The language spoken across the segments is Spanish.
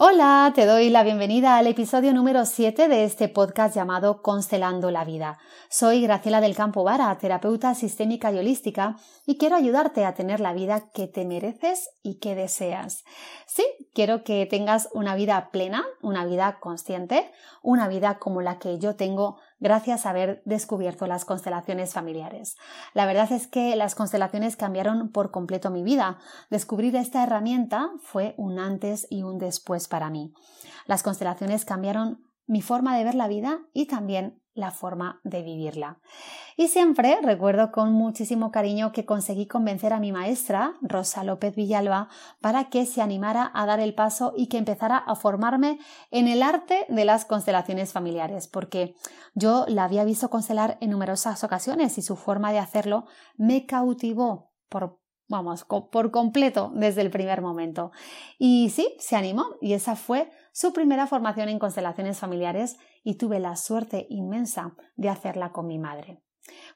Hola, te doy la bienvenida al episodio número 7 de este podcast llamado Constelando la Vida. Soy Graciela del Campo Vara, terapeuta sistémica y holística, y quiero ayudarte a tener la vida que te mereces y que deseas. Sí, quiero que tengas una vida plena, una vida consciente, una vida como la que yo tengo gracias a haber descubierto las constelaciones familiares. La verdad es que las constelaciones cambiaron por completo mi vida. Descubrir esta herramienta fue un antes y un después para mí. Las constelaciones cambiaron mi forma de ver la vida y también la forma de vivirla. Y siempre recuerdo con muchísimo cariño que conseguí convencer a mi maestra, Rosa López Villalba, para que se animara a dar el paso y que empezara a formarme en el arte de las constelaciones familiares, porque yo la había visto constelar en numerosas ocasiones y su forma de hacerlo me cautivó por vamos, por completo desde el primer momento. Y sí, se animó y esa fue su primera formación en constelaciones familiares y tuve la suerte inmensa de hacerla con mi madre.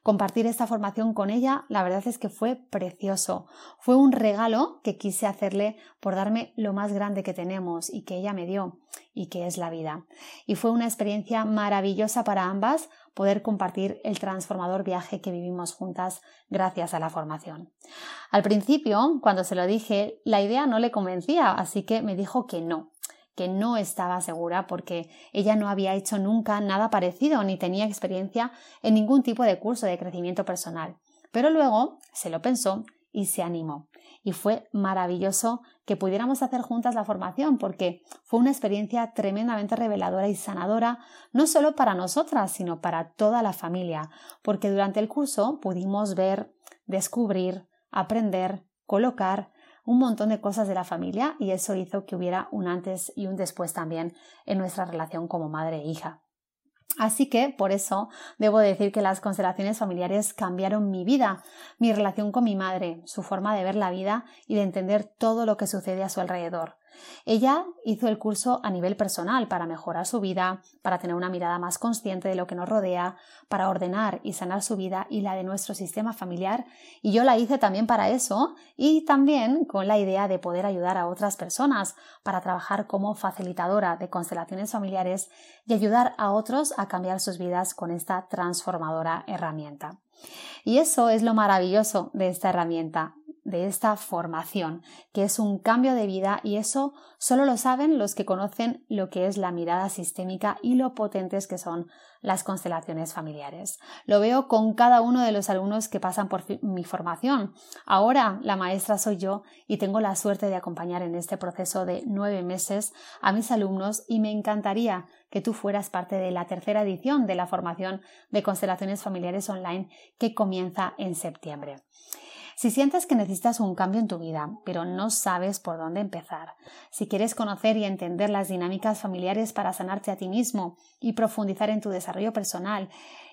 Compartir esta formación con ella, la verdad es que fue precioso. Fue un regalo que quise hacerle por darme lo más grande que tenemos y que ella me dio, y que es la vida. Y fue una experiencia maravillosa para ambas poder compartir el transformador viaje que vivimos juntas gracias a la formación. Al principio, cuando se lo dije, la idea no le convencía, así que me dijo que no, que no estaba segura porque ella no había hecho nunca nada parecido ni tenía experiencia en ningún tipo de curso de crecimiento personal. Pero luego se lo pensó y se animó. Y fue maravilloso que pudiéramos hacer juntas la formación porque fue una experiencia tremendamente reveladora y sanadora, no solo para nosotras, sino para toda la familia, porque durante el curso pudimos ver, descubrir, aprender, colocar un montón de cosas de la familia y eso hizo que hubiera un antes y un después también en nuestra relación como madre e hija. Así que, por eso, debo decir que las constelaciones familiares cambiaron mi vida, mi relación con mi madre, su forma de ver la vida y de entender todo lo que sucede a su alrededor. Ella hizo el curso a nivel personal para mejorar su vida, para tener una mirada más consciente de lo que nos rodea, para ordenar y sanar su vida y la de nuestro sistema familiar, y yo la hice también para eso y también con la idea de poder ayudar a otras personas para trabajar como facilitadora de constelaciones familiares y ayudar a otros a cambiar sus vidas con esta transformadora herramienta. Y eso es lo maravilloso de esta herramienta de esta formación, que es un cambio de vida y eso solo lo saben los que conocen lo que es la mirada sistémica y lo potentes que son las constelaciones familiares. Lo veo con cada uno de los alumnos que pasan por mi formación. Ahora la maestra soy yo y tengo la suerte de acompañar en este proceso de nueve meses a mis alumnos y me encantaría que tú fueras parte de la tercera edición de la formación de constelaciones familiares online que comienza en septiembre. Si sientes que necesitas un cambio en tu vida, pero no sabes por dónde empezar, si quieres conocer y entender las dinámicas familiares para sanarte a ti mismo y profundizar en tu desarrollo personal,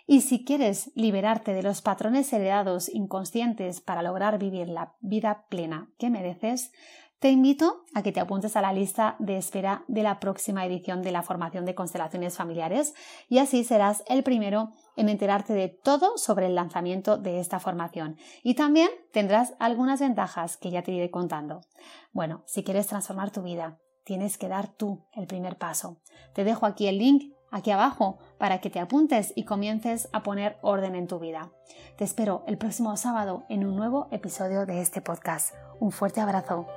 y si quieres liberarte de los patrones heredados inconscientes para lograr vivir la vida plena que mereces, te invito a que te apuntes a la lista de espera de la próxima edición de la formación de constelaciones familiares y así serás el primero en enterarte de todo sobre el lanzamiento de esta formación. Y también tendrás algunas ventajas que ya te iré contando. Bueno, si quieres transformar tu vida, tienes que dar tú el primer paso. Te dejo aquí el link aquí abajo para que te apuntes y comiences a poner orden en tu vida. Te espero el próximo sábado en un nuevo episodio de este podcast. Un fuerte abrazo.